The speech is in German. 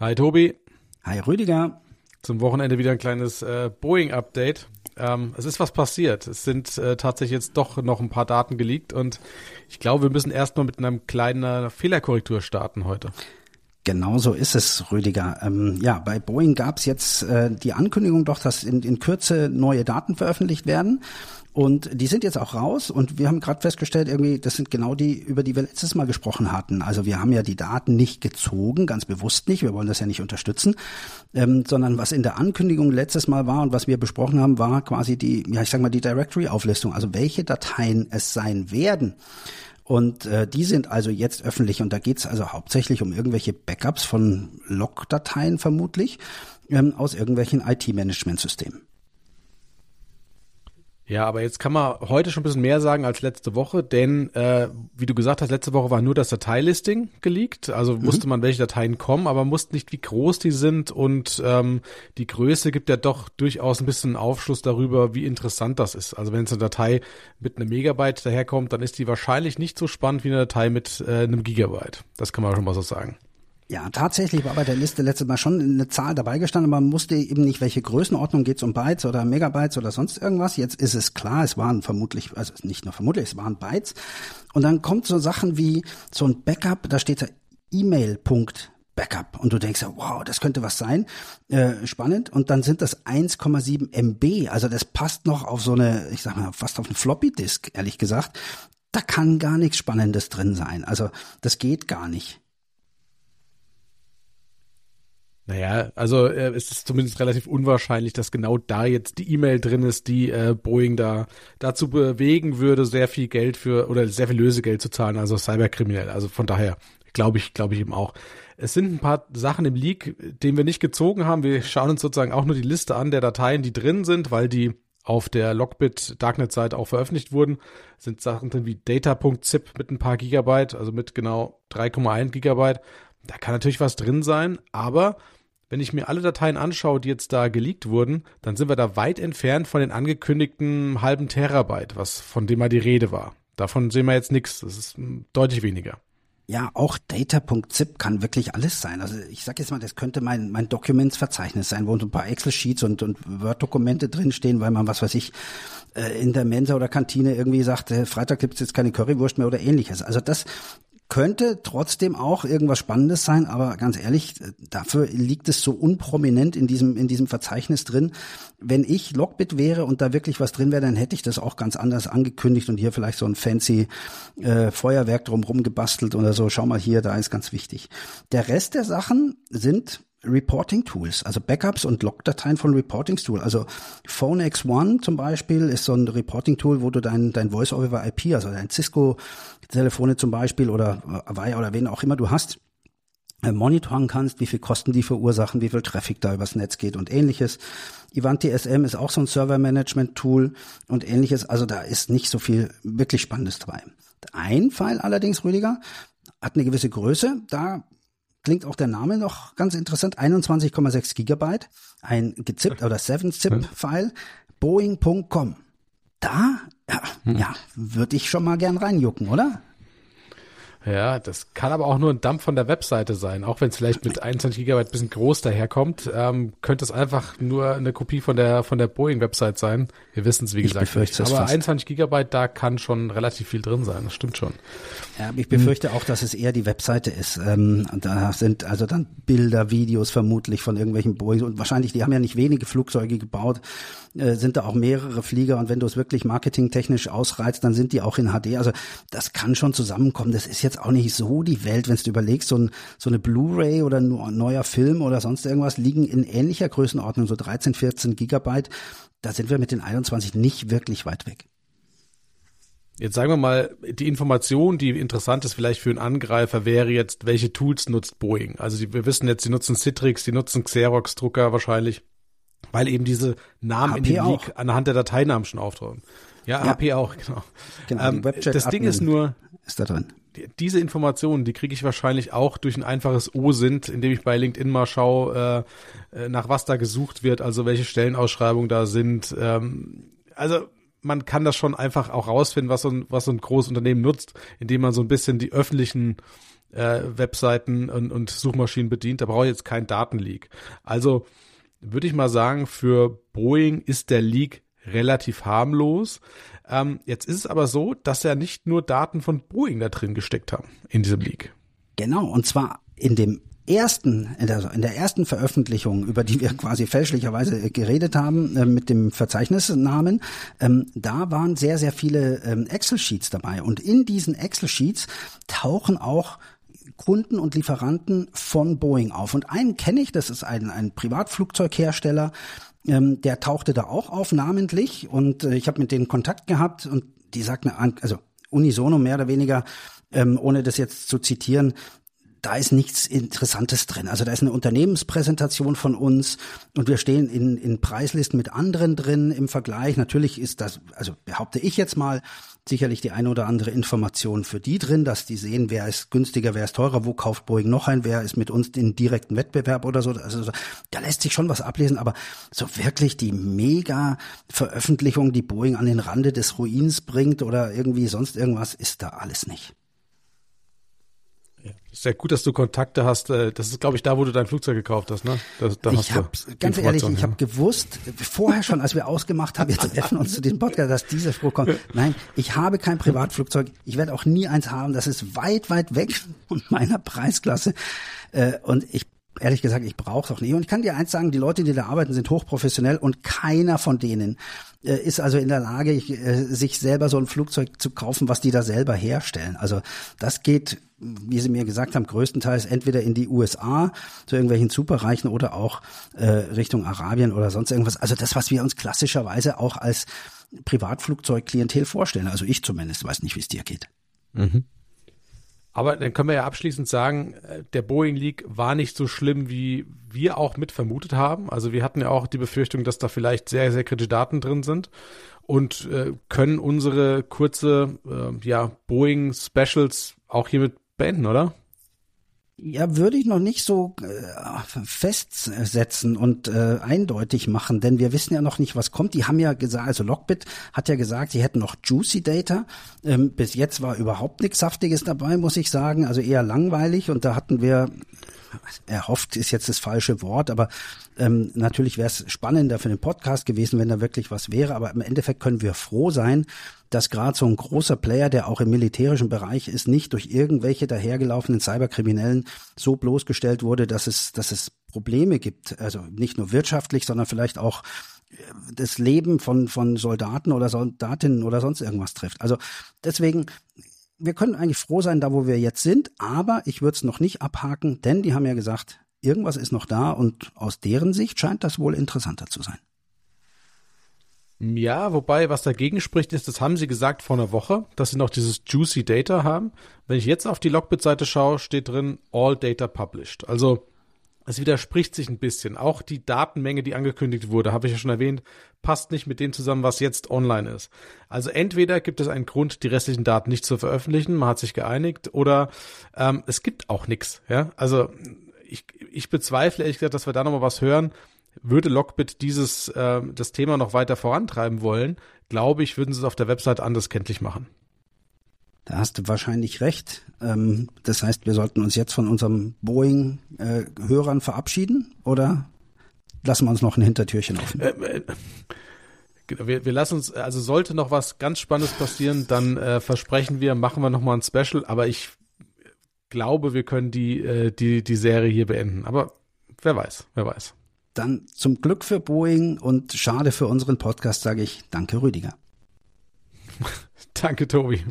Hi Tobi. Hi Rüdiger. Zum Wochenende wieder ein kleines äh, Boeing-Update. Ähm, es ist was passiert. Es sind äh, tatsächlich jetzt doch noch ein paar Daten geleakt und ich glaube, wir müssen erstmal mit einer kleinen Fehlerkorrektur starten heute. Genau so ist es, Rüdiger. Ähm, ja, bei Boeing gab es jetzt äh, die Ankündigung doch, dass in, in Kürze neue Daten veröffentlicht werden. Und die sind jetzt auch raus und wir haben gerade festgestellt, irgendwie, das sind genau die, über die wir letztes Mal gesprochen hatten. Also wir haben ja die Daten nicht gezogen, ganz bewusst nicht, wir wollen das ja nicht unterstützen, ähm, sondern was in der Ankündigung letztes Mal war und was wir besprochen haben, war quasi die, ja ich sag mal, die Directory-Auflistung, also welche Dateien es sein werden. Und äh, die sind also jetzt öffentlich und da geht's also hauptsächlich um irgendwelche Backups von Log-Dateien vermutlich ähm, aus irgendwelchen IT-Management-Systemen. Ja, aber jetzt kann man heute schon ein bisschen mehr sagen als letzte Woche, denn äh, wie du gesagt hast, letzte Woche war nur das Dateilisting geleakt, also mhm. wusste man, welche Dateien kommen, aber wusste nicht, wie groß die sind und ähm, die Größe gibt ja doch durchaus ein bisschen Aufschluss darüber, wie interessant das ist. Also wenn jetzt eine Datei mit einem Megabyte daherkommt, dann ist die wahrscheinlich nicht so spannend wie eine Datei mit äh, einem Gigabyte. Das kann man schon mal so sagen. Ja, tatsächlich war bei der Liste letztes Mal schon eine Zahl dabei gestanden, aber man wusste eben nicht, welche Größenordnung geht es um Bytes oder Megabytes oder sonst irgendwas. Jetzt ist es klar, es waren vermutlich, also nicht nur vermutlich, es waren Bytes. Und dann kommt so Sachen wie so ein Backup, da steht da E-Mail. Backup und du denkst wow, das könnte was sein, äh, spannend. Und dann sind das 1,7 MB, also das passt noch auf so eine, ich sag mal, fast auf eine Floppy Disk, ehrlich gesagt. Da kann gar nichts Spannendes drin sein. Also das geht gar nicht. Naja, also äh, es ist zumindest relativ unwahrscheinlich, dass genau da jetzt die E-Mail drin ist, die äh, Boeing da dazu bewegen würde, sehr viel Geld für oder sehr viel Lösegeld zu zahlen, also cyberkriminell. Also von daher glaube ich, glaube ich eben auch. Es sind ein paar Sachen im Leak, den wir nicht gezogen haben. Wir schauen uns sozusagen auch nur die Liste an der Dateien, die drin sind, weil die auf der Lockbit Darknet-Seite auch veröffentlicht wurden, sind Sachen drin wie data.zip mit ein paar Gigabyte, also mit genau 3,1 Gigabyte. Da kann natürlich was drin sein, aber wenn ich mir alle Dateien anschaue, die jetzt da geleakt wurden, dann sind wir da weit entfernt von den angekündigten halben Terabyte, was von dem mal die Rede war. Davon sehen wir jetzt nichts. Das ist hm, deutlich weniger. Ja, auch data.zip kann wirklich alles sein. Also ich sage jetzt mal, das könnte mein, mein Documentsverzeichnis sein, wo ein paar Excel-Sheets und, und Word-Dokumente drinstehen, weil man, was weiß ich, äh, in der Mensa oder Kantine irgendwie sagt, äh, Freitag gibt's jetzt keine Currywurst mehr oder ähnliches. Also das könnte trotzdem auch irgendwas Spannendes sein, aber ganz ehrlich, dafür liegt es so unprominent in diesem, in diesem Verzeichnis drin. Wenn ich Lockbit wäre und da wirklich was drin wäre, dann hätte ich das auch ganz anders angekündigt und hier vielleicht so ein fancy äh, Feuerwerk drumherum gebastelt oder so. Schau mal hier, da ist ganz wichtig. Der Rest der Sachen sind Reporting Tools, also Backups und Logdateien von Reporting Tools. Also PhoneX One zum Beispiel ist so ein Reporting Tool, wo du dein, dein Voice over IP, also dein Cisco Telefone zum Beispiel oder Avaya oder wen auch immer du hast, äh, monitoren kannst, wie viel Kosten die verursachen, wie viel Traffic da übers Netz geht und ähnliches. Ivanti SM ist auch so ein Server-Management-Tool und ähnliches. Also da ist nicht so viel wirklich Spannendes dabei. Ein Fall allerdings, Rüdiger, hat eine gewisse Größe. Da klingt auch der Name noch ganz interessant. 21,6 Gigabyte, ein gezippt oder 7-Zip-File, Boeing.com. Da, ja, hm. ja würde ich schon mal gern reinjucken, oder? Ja, das kann aber auch nur ein Dump von der Webseite sein. Auch wenn es vielleicht mit 21 Gigabyte bisschen groß daherkommt, ähm, könnte es einfach nur eine Kopie von der von der Boeing-Website sein. Wir wissen es, wie ich gesagt, nicht. Aber fast. 21 Gigabyte, da kann schon relativ viel drin sein. Das stimmt schon. Ja, ich befürchte hm. auch, dass es eher die Webseite ist. Ähm, da sind also dann Bilder, Videos vermutlich von irgendwelchen Boeing und wahrscheinlich, die haben ja nicht wenige Flugzeuge gebaut, äh, sind da auch mehrere Flieger und wenn du es wirklich marketingtechnisch ausreizt, dann sind die auch in HD. Also das kann schon zusammenkommen. Das ist jetzt auch nicht so die Welt, wenn du überlegst, so, ein, so eine Blu-ray oder ein neuer Film oder sonst irgendwas liegen in ähnlicher Größenordnung, so 13, 14 Gigabyte. Da sind wir mit den 21 nicht wirklich weit weg. Jetzt sagen wir mal, die Information, die interessant ist vielleicht für einen Angreifer, wäre jetzt, welche Tools nutzt Boeing? Also die, wir wissen jetzt, die nutzen Citrix, die nutzen Xerox-Drucker wahrscheinlich, weil eben diese Namen HP in dem Leak anhand der Dateinamen schon auftauchen. Ja, ja, HP auch, genau. genau ähm, das Ding ist nur, ist da drin. Diese Informationen, die kriege ich wahrscheinlich auch durch ein einfaches OSINT, indem ich bei LinkedIn mal schaue, äh, äh, nach was da gesucht wird, also welche Stellenausschreibungen da sind. Ähm, also man kann das schon einfach auch rausfinden, was so ein, was so ein großes Unternehmen nutzt, indem man so ein bisschen die öffentlichen äh, Webseiten und, und Suchmaschinen bedient. Da brauche ich jetzt keinen Datenleak. Also würde ich mal sagen, für Boeing ist der Leak relativ harmlos. Ähm, jetzt ist es aber so, dass ja nicht nur Daten von Boeing da drin gesteckt haben in diesem Leak. Genau, und zwar in dem ersten, in der, in der ersten Veröffentlichung, über die wir quasi fälschlicherweise geredet haben, äh, mit dem Verzeichnisnamen, ähm, da waren sehr, sehr viele ähm, Excel-Sheets dabei. Und in diesen Excel-Sheets tauchen auch Kunden und Lieferanten von Boeing auf. Und einen kenne ich, das ist ein, ein Privatflugzeughersteller, ähm, der tauchte da auch auf namentlich und äh, ich habe mit denen Kontakt gehabt und die sagten, also unisono mehr oder weniger, ähm, ohne das jetzt zu zitieren, da ist nichts Interessantes drin. Also da ist eine Unternehmenspräsentation von uns und wir stehen in, in Preislisten mit anderen drin im Vergleich. Natürlich ist das, also behaupte ich jetzt mal, sicherlich die eine oder andere Information für die drin, dass die sehen, wer ist günstiger, wer ist teurer, wo kauft Boeing noch ein, wer ist mit uns in direkten Wettbewerb oder so. Also da lässt sich schon was ablesen, aber so wirklich die mega Veröffentlichung, die Boeing an den Rande des Ruins bringt oder irgendwie sonst irgendwas, ist da alles nicht. Sehr gut, dass du Kontakte hast. Äh, das ist, glaube ich, da, wo du dein Flugzeug gekauft hast, ne? Da, da ich habe ganz ehrlich, ich habe gewusst, vorher schon, als wir ausgemacht haben, wir treffen uns zu diesem Podcast, dass dieser Spruch kommt. Nein, ich habe kein Privatflugzeug. Ich werde auch nie eins haben. Das ist weit, weit weg von meiner Preisklasse. Äh, und ich ehrlich gesagt, ich brauche es auch nicht. Und ich kann dir eins sagen, die Leute, die da arbeiten, sind hochprofessionell und keiner von denen äh, ist also in der Lage, äh, sich selber so ein Flugzeug zu kaufen, was die da selber herstellen. Also das geht, wie Sie mir gesagt haben, größtenteils entweder in die USA zu irgendwelchen Superreichen oder auch äh, Richtung Arabien oder sonst irgendwas. Also das, was wir uns klassischerweise auch als Privatflugzeugklientel vorstellen. Also ich zumindest weiß nicht, wie es dir geht. Mhm. Aber dann können wir ja abschließend sagen, äh, der Boeing Leak war nicht so schlimm, wie wir auch mit vermutet haben. Also wir hatten ja auch die Befürchtung, dass da vielleicht sehr, sehr kritische Daten drin sind und äh, können unsere kurze äh, ja, Boeing Specials auch hiermit beenden, oder? Ja, würde ich noch nicht so äh, festsetzen und äh, eindeutig machen, denn wir wissen ja noch nicht, was kommt. Die haben ja gesagt, also Lockbit hat ja gesagt, sie hätten noch Juicy Data. Ähm, bis jetzt war überhaupt nichts Saftiges dabei, muss ich sagen. Also eher langweilig und da hatten wir erhofft ist jetzt das falsche Wort, aber ähm, natürlich wäre es spannender für den Podcast gewesen, wenn da wirklich was wäre. Aber im Endeffekt können wir froh sein, dass gerade so ein großer Player, der auch im militärischen Bereich ist, nicht durch irgendwelche dahergelaufenen Cyberkriminellen so bloßgestellt wurde, dass es, dass es Probleme gibt. Also nicht nur wirtschaftlich, sondern vielleicht auch äh, das Leben von, von Soldaten oder Soldatinnen oder sonst irgendwas trifft. Also deswegen, wir können eigentlich froh sein, da wo wir jetzt sind, aber ich würde es noch nicht abhaken, denn die haben ja gesagt, irgendwas ist noch da und aus deren Sicht scheint das wohl interessanter zu sein. Ja, wobei, was dagegen spricht, ist, das haben sie gesagt vor einer Woche, dass sie noch dieses Juicy Data haben. Wenn ich jetzt auf die Logbit-Seite schaue, steht drin All Data Published. Also es widerspricht sich ein bisschen. Auch die Datenmenge, die angekündigt wurde, habe ich ja schon erwähnt, passt nicht mit dem zusammen, was jetzt online ist. Also entweder gibt es einen Grund, die restlichen Daten nicht zu veröffentlichen, man hat sich geeinigt, oder ähm, es gibt auch nichts. Ja, also ich, ich bezweifle ehrlich gesagt, dass wir da nochmal was hören würde Lockbit dieses äh, das Thema noch weiter vorantreiben wollen, glaube ich, würden sie es auf der Website anders kenntlich machen. Da hast du wahrscheinlich recht. Ähm, das heißt, wir sollten uns jetzt von unserem Boeing-Hörern äh, verabschieden oder lassen wir uns noch ein Hintertürchen offen? Äh, äh, genau, wir, wir lassen uns, also sollte noch was ganz Spannendes passieren, dann äh, versprechen wir, machen wir noch mal ein Special. Aber ich glaube, wir können die äh, die die Serie hier beenden. Aber wer weiß, wer weiß. Dann zum Glück für Boeing und schade für unseren Podcast sage ich Danke, Rüdiger. danke, Tobi.